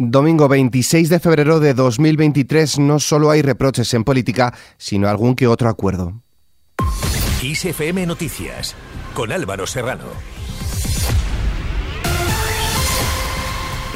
Domingo 26 de febrero de 2023 no solo hay reproches en política, sino algún que otro acuerdo. Noticias con Álvaro Serrano.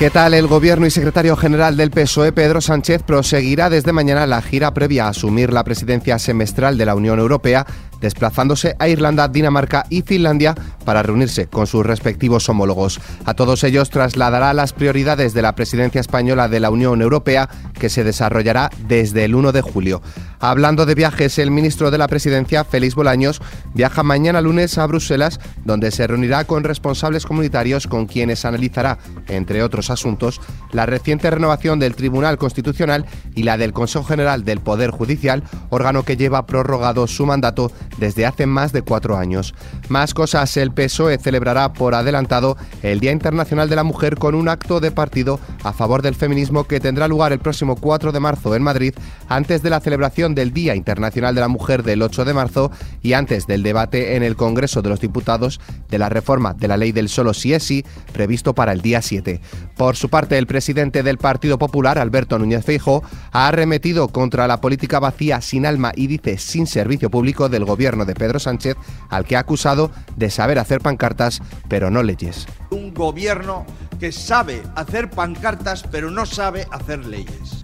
¿Qué tal? El gobierno y secretario general del PSOE, Pedro Sánchez, proseguirá desde mañana la gira previa a asumir la presidencia semestral de la Unión Europea desplazándose a Irlanda, Dinamarca y Finlandia para reunirse con sus respectivos homólogos. A todos ellos trasladará las prioridades de la presidencia española de la Unión Europea que se desarrollará desde el 1 de julio. Hablando de viajes, el ministro de la Presidencia, Félix Bolaños, viaja mañana lunes a Bruselas, donde se reunirá con responsables comunitarios con quienes analizará, entre otros asuntos, la reciente renovación del Tribunal Constitucional y la del Consejo General del Poder Judicial, órgano que lleva prorrogado su mandato desde hace más de cuatro años. Más cosas, el PSOE celebrará por adelantado el Día Internacional de la Mujer con un acto de partido a favor del feminismo que tendrá lugar el próximo 4 de marzo en Madrid, antes de la celebración del Día Internacional de la Mujer del 8 de marzo y antes del debate en el Congreso de los Diputados de la reforma de la ley del solo sí es sí, previsto para el día 7. Por su parte, el presidente del Partido Popular, Alberto Núñez Feijóo, ha arremetido contra la política vacía sin alma y dice sin servicio público del gobierno de Pedro Sánchez, al que ha acusado de saber hacer pancartas, pero no leyes. Un gobierno que sabe hacer pancartas, pero no sabe hacer leyes.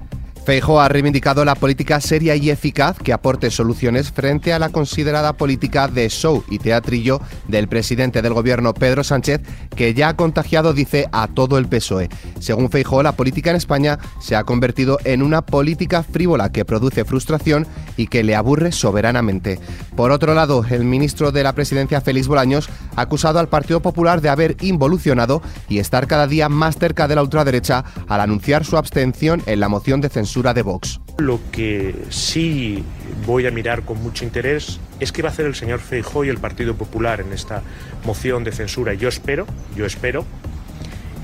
Feijo ha reivindicado la política seria y eficaz que aporte soluciones frente a la considerada política de show y teatrillo del presidente del gobierno Pedro Sánchez, que ya ha contagiado, dice, a todo el PSOE. Según Feijo, la política en España se ha convertido en una política frívola que produce frustración y que le aburre soberanamente. Por otro lado, el ministro de la presidencia, Félix Bolaños, ha acusado al Partido Popular de haber involucionado y estar cada día más cerca de la ultraderecha al anunciar su abstención en la moción de censura de Vox. Lo que sí voy a mirar con mucho interés es qué va a hacer el señor Feijóo y el Partido Popular en esta moción de censura. Yo espero, yo espero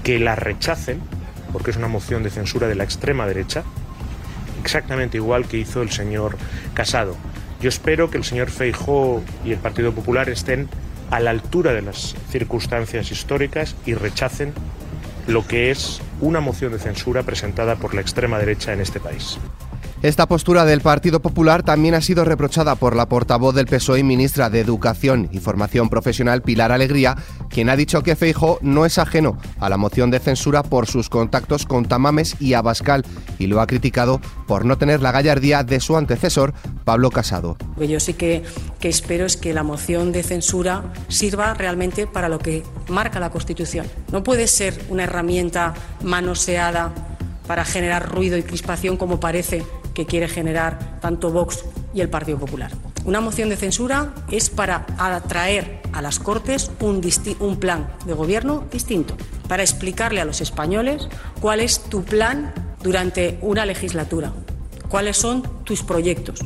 que la rechacen, porque es una moción de censura de la extrema derecha, exactamente igual que hizo el señor Casado. Yo espero que el señor Feijóo y el Partido Popular estén a la altura de las circunstancias históricas y rechacen lo que es una moción de censura presentada por la extrema derecha en este país. Esta postura del Partido Popular también ha sido reprochada por la portavoz del PSOE y ministra de Educación y Formación Profesional, Pilar Alegría, quien ha dicho que Feijo no es ajeno a la moción de censura por sus contactos con Tamames y Abascal y lo ha criticado por no tener la gallardía de su antecesor, Pablo Casado. Que yo sí que, que espero es que la moción de censura sirva realmente para lo que marca la Constitución. No puede ser una herramienta manoseada para generar ruido y crispación como parece que quiere generar tanto Vox y el Partido Popular. Una moción de censura es para atraer a las Cortes un, plan de gobierno distinto, para explicarle a los españoles cuál es tu plan durante una legislatura, cuáles son tus proyectos,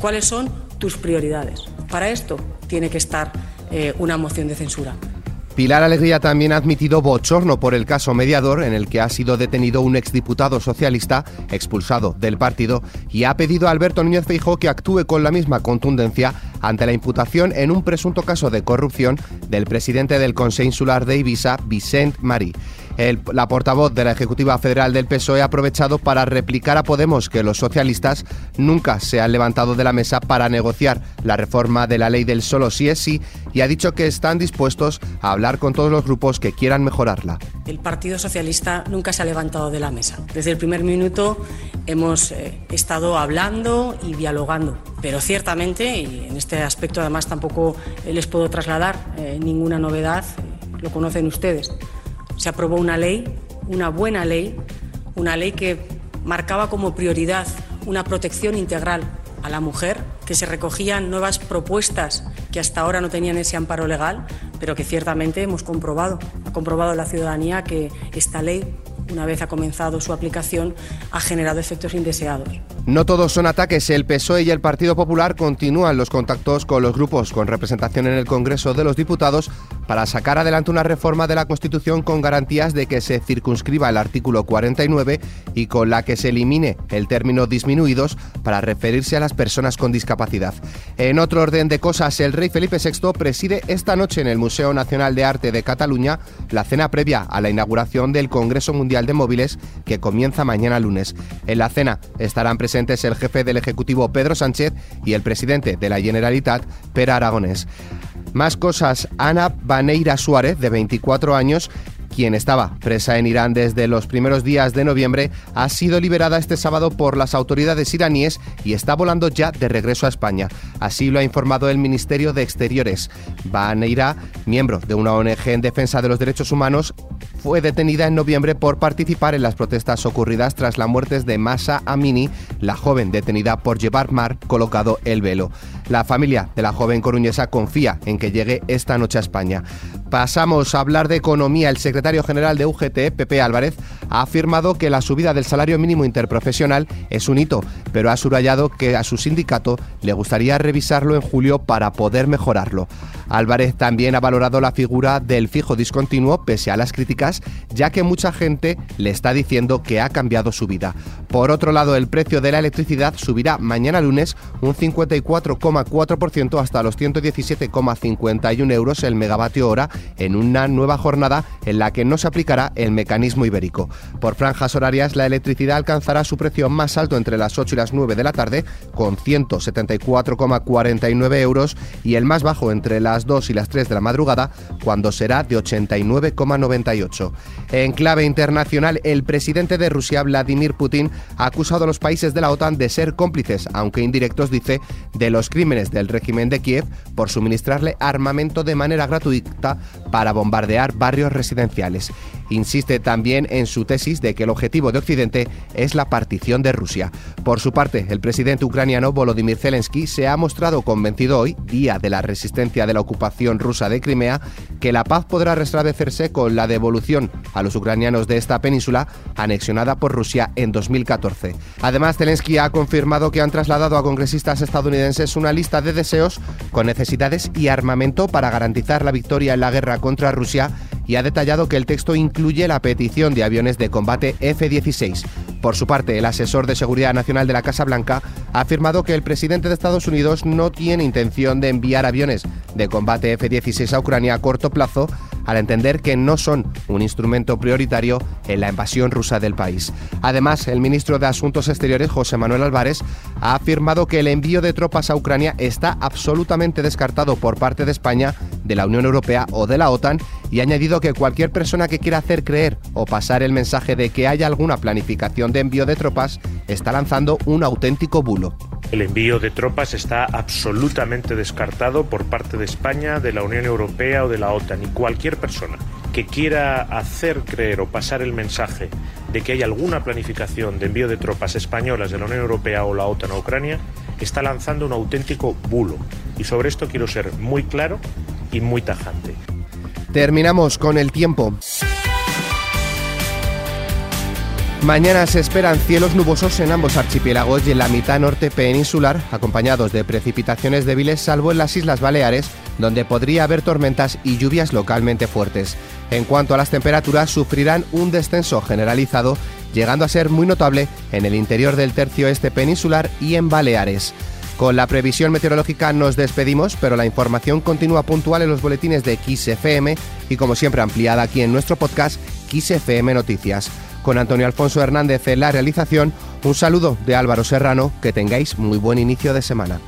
cuáles son tus prioridades. Para esto tiene que estar eh, una moción de censura. Pilar Alegría también ha admitido bochorno por el caso mediador en el que ha sido detenido un exdiputado socialista expulsado del partido y ha pedido a Alberto Núñez Feijóo que actúe con la misma contundencia ante la imputación en un presunto caso de corrupción del presidente del Consejo Insular de Ibiza, Vicent Marí la portavoz de la Ejecutiva Federal del PSOE ha aprovechado para replicar a Podemos que los socialistas nunca se han levantado de la mesa para negociar la reforma de la ley del solo sí es sí y ha dicho que están dispuestos a hablar con todos los grupos que quieran mejorarla. El Partido Socialista nunca se ha levantado de la mesa. Desde el primer minuto hemos eh, estado hablando y dialogando, pero ciertamente, y en este aspecto además tampoco les puedo trasladar eh, ninguna novedad, lo conocen ustedes se aprobó una ley, una buena ley, una ley que marcaba como prioridad una protección integral a la mujer, que se recogían nuevas propuestas que hasta ahora no tenían ese amparo legal, pero que ciertamente hemos comprobado, ha comprobado la ciudadanía que esta ley una vez ha comenzado su aplicación, ha generado efectos indeseados. No todos son ataques. El PSOE y el Partido Popular continúan los contactos con los grupos con representación en el Congreso de los Diputados para sacar adelante una reforma de la Constitución con garantías de que se circunscriba el artículo 49 y con la que se elimine el término disminuidos para referirse a las personas con discapacidad. En otro orden de cosas, el rey Felipe VI preside esta noche en el Museo Nacional de Arte de Cataluña la cena previa a la inauguración del Congreso Mundial de Móviles que comienza mañana lunes. En la cena estarán presentes el jefe del Ejecutivo Pedro Sánchez y el presidente de la Generalitat, Pera Aragonés. Más cosas, Ana Baneira Suárez, de 24 años, quien estaba presa en Irán desde los primeros días de noviembre, ha sido liberada este sábado por las autoridades iraníes y está volando ya de regreso a España. Así lo ha informado el Ministerio de Exteriores. Baneira, miembro de una ONG en defensa de los derechos humanos, fue detenida en noviembre por participar en las protestas ocurridas tras la muerte de Masa Amini, la joven detenida por llevar mar colocado el velo. La familia de la joven coruñesa confía en que llegue esta noche a España. Pasamos a hablar de economía. El secretario general de UGT, Pepe Álvarez, ha afirmado que la subida del salario mínimo interprofesional es un hito, pero ha subrayado que a su sindicato le gustaría revisarlo en julio para poder mejorarlo. Álvarez también ha valorado la figura del fijo discontinuo pese a las críticas, ya que mucha gente le está diciendo que ha cambiado su vida. Por otro lado, el precio de la electricidad subirá mañana lunes un 54,4% hasta los 117,51 euros el megavatio hora en una nueva jornada en la que no se aplicará el mecanismo ibérico. Por franjas horarias, la electricidad alcanzará su precio más alto entre las 8 y las 9 de la tarde, con 174,49 euros, y el más bajo entre las 2 y las 3 de la madrugada, cuando será de 89,98. En clave internacional, el presidente de Rusia, Vladimir Putin, ha acusado a los países de la OTAN de ser cómplices, aunque indirectos, dice, de los crímenes del régimen de Kiev por suministrarle armamento de manera gratuita para bombardear barrios residenciales. Insiste también en su tesis de que el objetivo de Occidente es la partición de Rusia. Por su parte, el presidente ucraniano Volodymyr Zelensky se ha mostrado convencido hoy, día de la resistencia de la ocupación rusa de Crimea, que la paz podrá restablecerse con la devolución a los ucranianos de esta península anexionada por Rusia en 2014. Además, Zelensky ha confirmado que han trasladado a congresistas estadounidenses una lista de deseos con necesidades y armamento para garantizar la victoria en la guerra contra Rusia y ha detallado que el texto incluye la petición de aviones de combate F-16. Por su parte, el asesor de Seguridad Nacional de la Casa Blanca ha afirmado que el presidente de Estados Unidos no tiene intención de enviar aviones de combate F-16 a Ucrania a corto plazo, al entender que no son un instrumento prioritario en la invasión rusa del país. Además, el ministro de Asuntos Exteriores, José Manuel Álvarez, ha afirmado que el envío de tropas a Ucrania está absolutamente descartado por parte de España, de la Unión Europea o de la OTAN y ha añadido que cualquier persona que quiera hacer creer o pasar el mensaje de que haya alguna planificación de envío de tropas está lanzando un auténtico bulo. El envío de tropas está absolutamente descartado por parte de España, de la Unión Europea o de la OTAN y cualquier persona que quiera hacer creer o pasar el mensaje de que hay alguna planificación de envío de tropas españolas de la Unión Europea o la OTAN a Ucrania está lanzando un auténtico bulo. Y sobre esto quiero ser muy claro y muy tajante. Terminamos con el tiempo. Mañana se esperan cielos nubosos en ambos archipiélagos y en la mitad norte peninsular, acompañados de precipitaciones débiles, salvo en las Islas Baleares, donde podría haber tormentas y lluvias localmente fuertes. En cuanto a las temperaturas, sufrirán un descenso generalizado, llegando a ser muy notable en el interior del tercio este peninsular y en Baleares. Con la previsión meteorológica nos despedimos, pero la información continúa puntual en los boletines de XFM y como siempre ampliada aquí en nuestro podcast XFM Noticias. Con Antonio Alfonso Hernández en la realización, un saludo de Álvaro Serrano, que tengáis muy buen inicio de semana.